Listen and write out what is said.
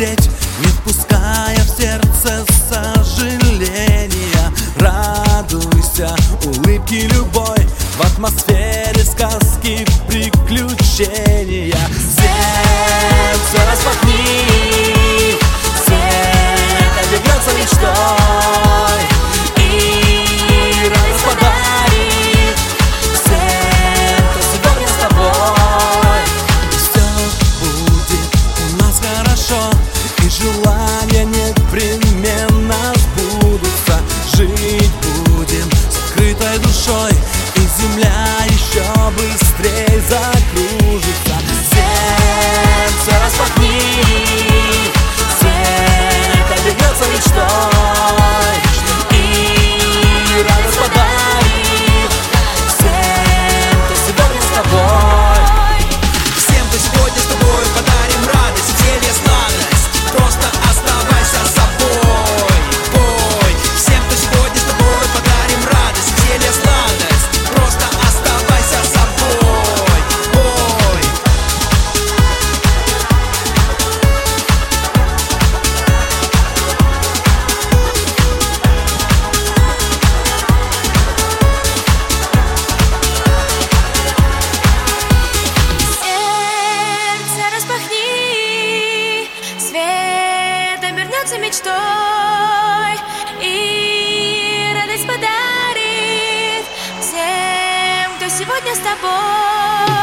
лететь, не впуская в сердце сожаления. Радуйся улыбки любой в атмосфере сказки приключений. Мечтой, и радость подарит всем, кто сегодня с тобой.